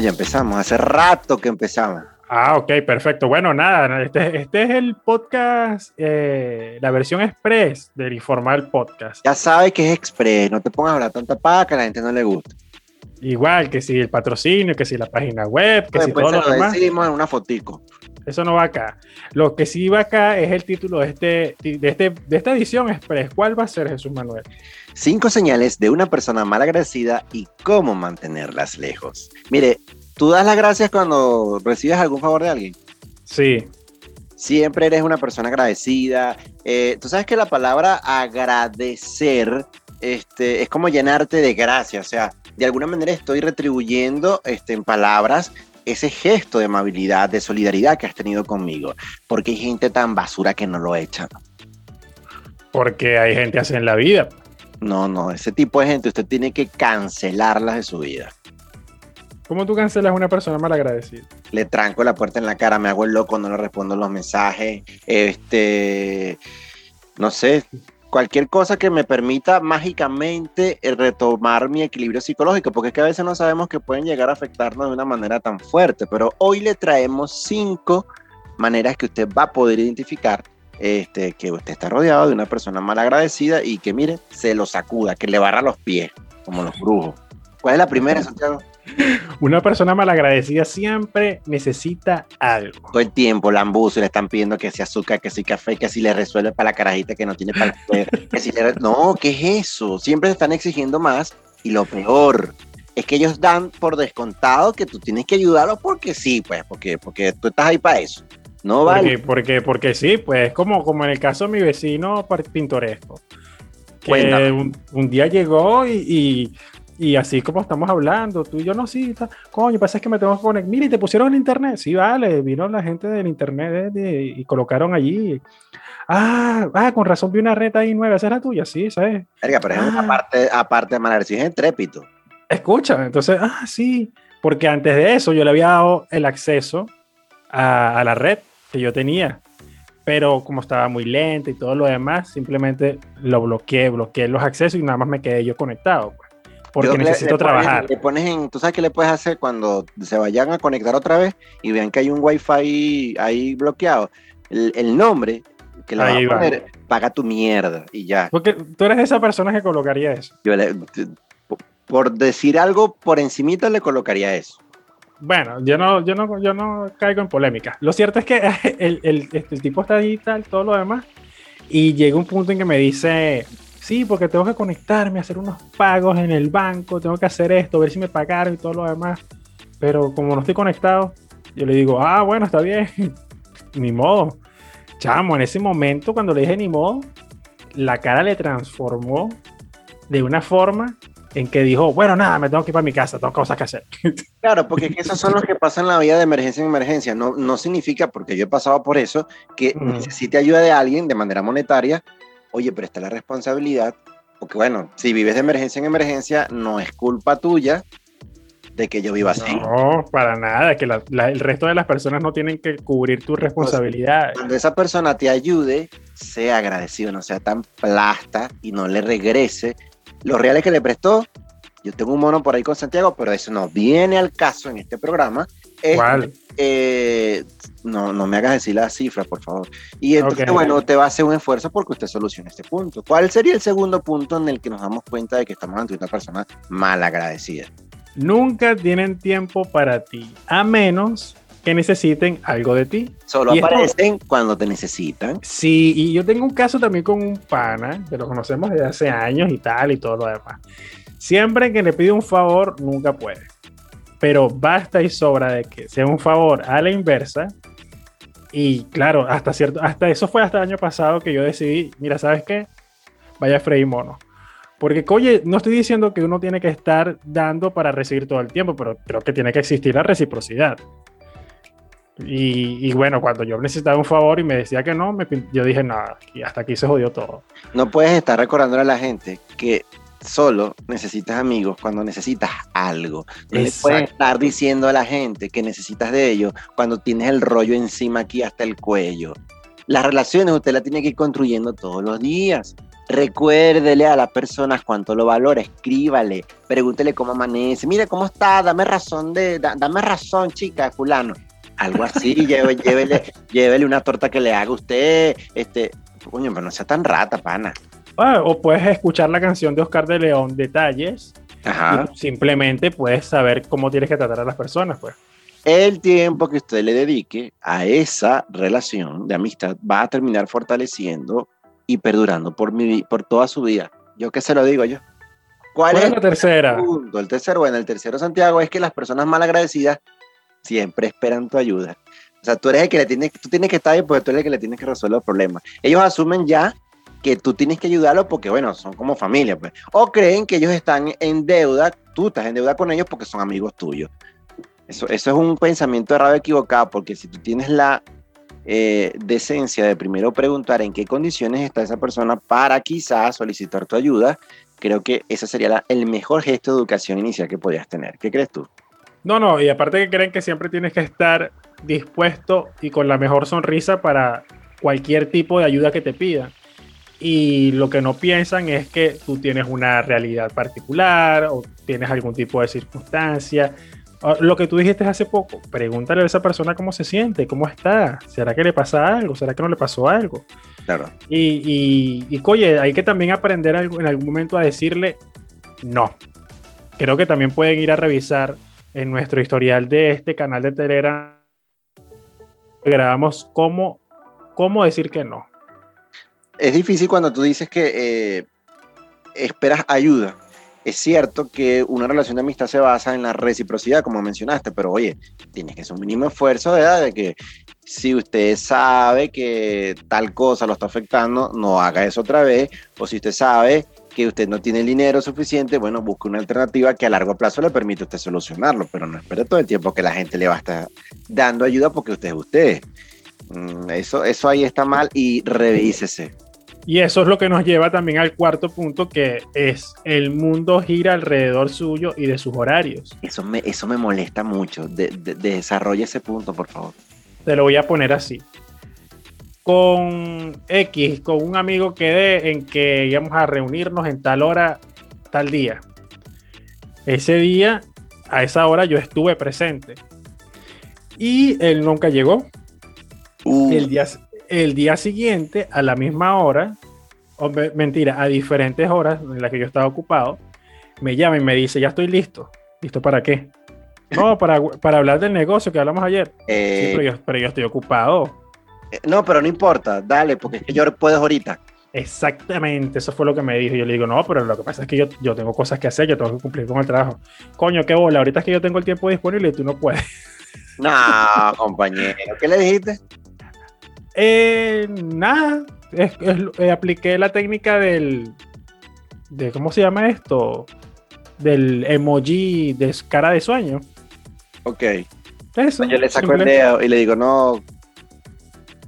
ya empezamos. Hace rato que empezamos. Ah, ok, perfecto. Bueno, nada, este, este es el podcast, eh, la versión express del Informal Podcast. Ya sabes que es express, no te pongas a hablar tanta paga que a la gente no le gusta. Igual que si el patrocinio, que si la página web, que si todo lo, lo demás. decimos en una fotico. Eso no va acá. Lo que sí va acá es el título de, este, de, este, de esta edición express. ¿Cuál va a ser Jesús Manuel? Cinco señales de una persona mal agradecida y cómo mantenerlas lejos. Mire, ¿tú das las gracias cuando recibes algún favor de alguien? Sí. Siempre eres una persona agradecida. Eh, Tú sabes que la palabra agradecer este, es como llenarte de gracia. O sea, de alguna manera estoy retribuyendo este, en palabras ese gesto de amabilidad, de solidaridad que has tenido conmigo. Porque hay gente tan basura que no lo echa. Porque hay gente así en la vida. No, no, ese tipo de gente usted tiene que cancelarlas de su vida. ¿Cómo tú cancelas a una persona mal agradecida? Le tranco la puerta en la cara, me hago el loco, no le respondo los mensajes. Este, no sé, cualquier cosa que me permita mágicamente eh, retomar mi equilibrio psicológico, porque es que a veces no sabemos que pueden llegar a afectarnos de una manera tan fuerte, pero hoy le traemos cinco maneras que usted va a poder identificar este, que usted está rodeado de una persona mal agradecida y que, mire, se lo sacuda, que le barra los pies, como los brujos. ¿Cuál es la primera, Santiago? Una persona malagradecida siempre necesita algo. Todo el tiempo, lambuzo, le están pidiendo que sea azúcar, que sea café, que si le resuelve para la carajita que no tiene para que si le... No, ¿qué es eso? Siempre están exigiendo más y lo peor es que ellos dan por descontado que tú tienes que ayudarlos porque sí, pues, porque, porque tú estás ahí para eso. No vale. Porque, porque, porque sí, pues como, como en el caso de mi vecino pintoresco. Que un, un, día llegó y, y, y, así como estamos hablando, tú y yo no, sí, está, coño, pasa es que me tengo que conectar. Mira, ¿y te pusieron en internet? Sí, vale, vino la gente del internet de, de, y colocaron allí. Ah, ah, con razón vi una red ahí nueva, esa era tuya, sí, ¿sabes? Verga, pero ah. aparte, aparte de Malarcio, es trépito. Escucha, entonces, ah, sí, porque antes de eso yo le había dado el acceso a, a la red que yo tenía. Pero como estaba muy lenta y todo lo demás, simplemente lo bloqueé, bloqueé los accesos y nada más me quedé yo conectado. Porque necesito le, trabajar. Le pones en, ¿Tú sabes qué le puedes hacer cuando se vayan a conectar otra vez y vean que hay un wifi ahí bloqueado? El, el nombre que le ahí va a poner, va. paga tu mierda y ya. Porque tú eres esa persona que colocaría eso. Yo le, por decir algo por encimita le colocaría eso. Bueno, yo no, yo no, yo no caigo en polémica. Lo cierto es que el, el, el, tipo está ahí tal, todo lo demás, y llega un punto en que me dice, sí, porque tengo que conectarme, hacer unos pagos en el banco, tengo que hacer esto, ver si me pagaron y todo lo demás. Pero como no estoy conectado, yo le digo, ah, bueno, está bien, ni modo. Chamo, en ese momento, cuando le dije ni modo, la cara le transformó de una forma en que dijo, bueno, nada, me tengo que ir para mi casa, tengo cosas que hacer. Claro, porque esos son los que pasan la vida de emergencia en emergencia. No, no significa, porque yo he pasado por eso, que mm. necesite ayuda de alguien de manera monetaria. Oye, pero está la responsabilidad, porque bueno, si vives de emergencia en emergencia, no es culpa tuya de que yo viva así. No, para nada, que la, la, el resto de las personas no tienen que cubrir tu responsabilidad. Cuando esa persona te ayude, sea agradecido, no sea tan plasta y no le regrese los reales que le prestó. Yo tengo un mono por ahí con Santiago, pero eso no viene al caso en este programa. ¿Cuál? Eh, no, no me hagas decir la cifra, por favor. Y entonces, okay. bueno, te va a hacer un esfuerzo porque usted solucione este punto. ¿Cuál sería el segundo punto en el que nos damos cuenta de que estamos ante una persona mal agradecida? Nunca tienen tiempo para ti, a menos que necesiten algo de ti. Solo y aparecen esto, cuando te necesitan. Sí, y yo tengo un caso también con un pana, que lo conocemos desde hace años y tal, y todo lo demás. Siempre que le pide un favor, nunca puede. Pero basta y sobra de que sea un favor a la inversa. Y claro, hasta cierto, hasta eso fue hasta el año pasado que yo decidí, mira, ¿sabes qué? Vaya a mono. Porque, oye, no estoy diciendo que uno tiene que estar dando para recibir todo el tiempo, pero creo que tiene que existir la reciprocidad. Y, y, bueno, cuando yo necesitaba un favor y me decía que no, me, yo dije nada, y hasta aquí se jodió todo. No puedes estar recordándole a la gente que solo necesitas amigos cuando necesitas algo. No le puedes estar diciendo a la gente que necesitas de ellos cuando tienes el rollo encima aquí hasta el cuello. Las relaciones usted las tiene que ir construyendo todos los días. Recuérdele a las personas cuánto lo valora, escríbale, pregúntele cómo amanece, mire cómo está, dame razón de, dame razón, chica, fulano. Algo así, llévele, llévele, una torta que le haga usted, este, coño, pero no sea tan rata, pana. Ah, o puedes escuchar la canción de Oscar de León, Detalles, Ajá. simplemente puedes saber cómo tienes que tratar a las personas, pues. El tiempo que usted le dedique a esa relación de amistad va a terminar fortaleciendo y perdurando por, mi, por toda su vida. Yo qué se lo digo yo. ¿Cuál, es la tercera? El, el tercero, bueno, el tercero, Santiago, es que las personas mal agradecidas siempre esperan tu ayuda. O sea, tú eres el que le tienes, tú tienes que estar ahí porque tú eres el que le tienes que resolver los problemas. Ellos asumen ya que tú tienes que ayudarlos porque, bueno, son como familia, pues. O creen que ellos están en deuda, tú estás en deuda con ellos porque son amigos tuyos. Eso, eso es un pensamiento errado equivocado, porque si tú tienes la eh, decencia de primero preguntar en qué condiciones está esa persona para quizás solicitar tu ayuda, creo que ese sería el mejor gesto de educación inicial que podías tener. ¿Qué crees tú? No, no, y aparte que creen que siempre tienes que estar dispuesto y con la mejor sonrisa para cualquier tipo de ayuda que te pidan. Y lo que no piensan es que tú tienes una realidad particular o tienes algún tipo de circunstancia Ah, lo que tú dijiste hace poco, pregúntale a esa persona cómo se siente, cómo está, ¿será que le pasa algo? ¿Será que no le pasó algo? Claro. Y, y, oye, hay que también aprender en algún momento a decirle no. Creo que también pueden ir a revisar en nuestro historial de este canal de Telegram. Grabamos cómo, cómo decir que no. Es difícil cuando tú dices que eh, esperas ayuda es cierto que una relación de amistad se basa en la reciprocidad, como mencionaste, pero oye, tienes que hacer un mínimo esfuerzo ¿verdad? de que si usted sabe que tal cosa lo está afectando, no haga eso otra vez, o si usted sabe que usted no tiene dinero suficiente, bueno, busque una alternativa que a largo plazo le permita a usted solucionarlo, pero no espere todo el tiempo que la gente le va a estar dando ayuda porque usted es usted. Mm, eso, eso ahí está mal y revísese. Y eso es lo que nos lleva también al cuarto punto, que es el mundo gira alrededor suyo y de sus horarios. Eso me, eso me molesta mucho. De, desarrolla ese punto, por favor. Te lo voy a poner así. Con X, con un amigo quedé en que íbamos a reunirnos en tal hora, tal día. Ese día, a esa hora, yo estuve presente. Y él nunca llegó. Uh. El, día, el día siguiente, a la misma hora, o mentira, a diferentes horas en las que yo estaba ocupado, me llama y me dice, ya estoy listo. ¿Listo para qué? No, para, para hablar del negocio que hablamos ayer. Eh, pero, yo, estoy ocupado. Eh, no, pero no importa, dale, porque es que yo puedo ahorita. Exactamente, eso fue lo que me dijo. Yo le digo, no, pero lo que pasa es que yo, yo tengo cosas que hacer, yo tengo que cumplir con el trabajo. Coño, qué bola, ahorita es que yo tengo el tiempo disponible y tú no puedes. No, compañero, ¿qué le dijiste? Eh, nada, eh, apliqué la técnica del, de, ¿cómo se llama esto? Del emoji de cara de sueño. Ok. Eso, yo le saco el dedo y le digo, no,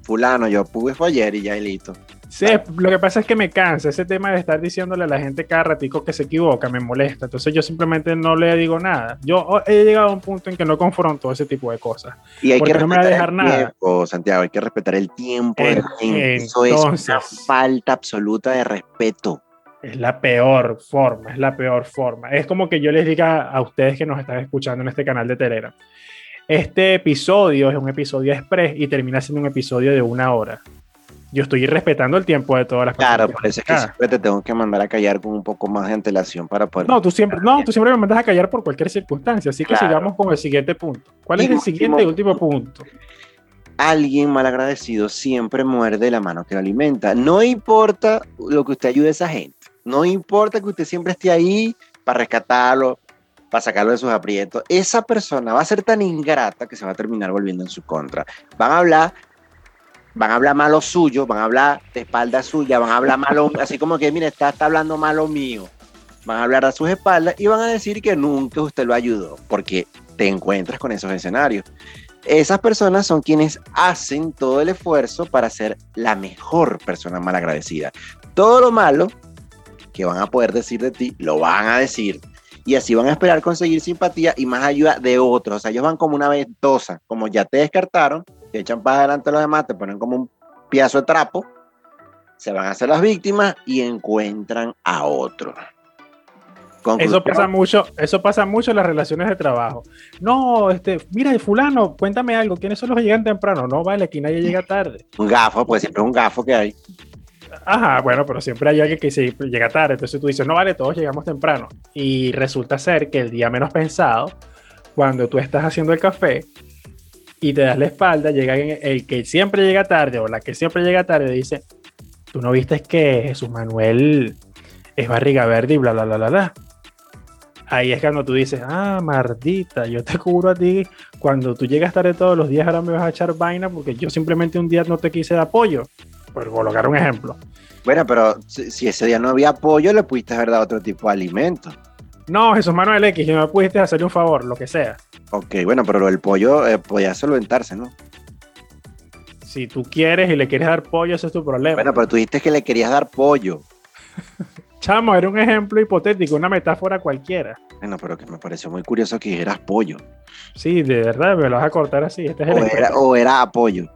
fulano, yo pude fue ayer y ya listo. Sí, lo que pasa es que me cansa ese tema de estar diciéndole a la gente cada ratico que se equivoca, me molesta. Entonces yo simplemente no le digo nada. Yo he llegado a un punto en que no confronto ese tipo de cosas. Y hay que no me va a dejar nada. Tiempo, Santiago, hay que respetar el tiempo. Eso es una falta absoluta de respeto. Es la peor forma, es la peor forma. Es como que yo les diga a ustedes que nos están escuchando en este canal de Telegram. Este episodio es un episodio express y termina siendo un episodio de una hora yo estoy respetando el tiempo de todas las personas. Claro, eso es que siempre te tengo que mandar a callar con un poco más de antelación para poder. No, tú siempre, no, tú siempre me mandas a callar por cualquier circunstancia. Así que sigamos con el siguiente punto. ¿Cuál es el siguiente y último punto? Alguien mal agradecido siempre muerde la mano que lo alimenta. No importa lo que usted ayude a esa gente. No importa que usted siempre esté ahí para rescatarlo, para sacarlo de sus aprietos. Esa persona va a ser tan ingrata que se va a terminar volviendo en su contra. Van a hablar van a hablar malo suyo, van a hablar de espalda suya, van a hablar malo, así como que, mire, está, está hablando malo mío. Van a hablar a sus espaldas y van a decir que nunca usted lo ayudó, porque te encuentras con esos escenarios. Esas personas son quienes hacen todo el esfuerzo para ser la mejor persona malagradecida. Todo lo malo que van a poder decir de ti, lo van a decir. Y así van a esperar conseguir simpatía y más ayuda de otros. O sea, ellos van como una ventosa. Como ya te descartaron, te echan para adelante los demás, te ponen como un piazo de trapo, se van a hacer las víctimas y encuentran a otro. Eso pasa mucho, eso pasa mucho en las relaciones de trabajo. No, este, mira, fulano, cuéntame algo, ¿quiénes son los que llegan temprano? No, vale, aquí nadie llega tarde. Un gafo, pues siempre es un gafo que hay. Ajá, bueno, pero siempre hay alguien que llega tarde. Entonces tú dices, no vale, todos llegamos temprano. Y resulta ser que el día menos pensado, cuando tú estás haciendo el café y te das la espalda, llega el que siempre llega tarde o la que siempre llega tarde dice, tú no viste que Jesús Manuel es barriga verde y bla, bla, bla, bla, bla. Ahí es cuando tú dices, ah, maldita, yo te cubro a ti. Cuando tú llegas tarde todos los días, ahora me vas a echar vaina porque yo simplemente un día no te quise dar apoyo por colocar un ejemplo. Bueno, pero si, ese día no había apoyo, le pudiste haber dado otro tipo de alimento. No, Jesús Manuel X, no me pudiste hacerle un favor, lo que sea. Ok, bueno, pero el pollo eh, podía solventarse, ¿no? Si tú quieres y le quieres dar pollo, ese es tu problema. Bueno, pero tú dijiste que le querías dar pollo. Chamo, era un ejemplo hipotético, una metáfora cualquiera. Bueno, pero que me pareció muy curioso que dijeras pollo. Sí, de verdad, me lo vas a cortar así. Este o, era, apoyo.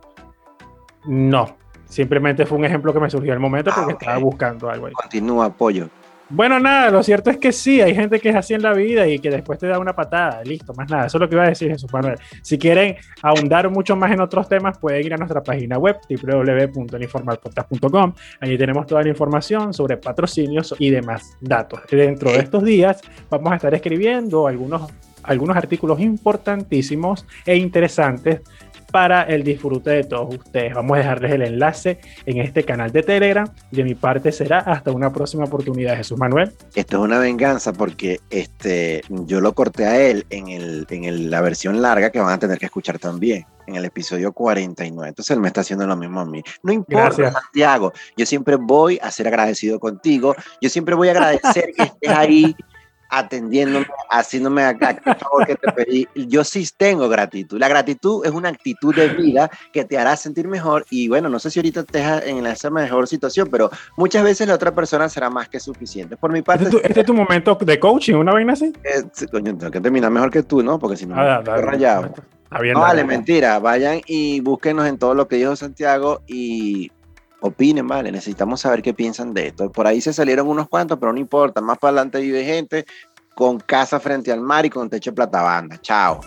No, simplemente fue un ejemplo que me surgió al momento porque ah, estaba buscando algo ahí. Continúa, apoyo. Bueno, nada, lo cierto es que sí, hay gente que es así en la vida y que después te da una patada, listo, más nada. Eso es lo que iba a decir Jesús Manuel. Si quieren ahondar mucho más en otros temas, pueden ir a nuestra página web, www.informalpodcast.com. Allí tenemos toda la información sobre patrocinios y demás datos. Dentro de estos días vamos a estar escribiendo algunos, algunos artículos importantísimos e interesantes para el disfrute de todos ustedes. Vamos a dejarles el enlace en este canal de Telegram. De mi parte será hasta una próxima oportunidad, Jesús Manuel. Esto es una venganza porque este, yo lo corté a él en, el, en la versión larga que van a tener que escuchar también en el episodio 49. Entonces él me está haciendo lo mismo a mí. No importa, Santiago. Yo siempre voy a ser agradecido contigo. Yo siempre voy a agradecer que estés ahí atendiéndome, haciéndome a, favor que te pedí. Yo sí tengo gratitud. La gratitud es una actitud de vida que te hará sentir mejor y bueno, no sé si ahorita estés en esa mejor situación, pero muchas veces la otra persona será más que suficiente. Por mi parte... ¿Este, es tu, momento de coaching, una vaina así? Eh, coño, tengo que terminar mejor que tú, ¿no? Porque si no, ah, me rayado. no, vale, mentira. Vayan y búsquenos en todo lo que dijo Santiago y opinen, ¿vale? Necesitamos saber qué piensan de esto. Por ahí se salieron unos cuantos, pero no importa. Más para adelante vive gente con casa frente al mar y con techo de platabanda. Chao.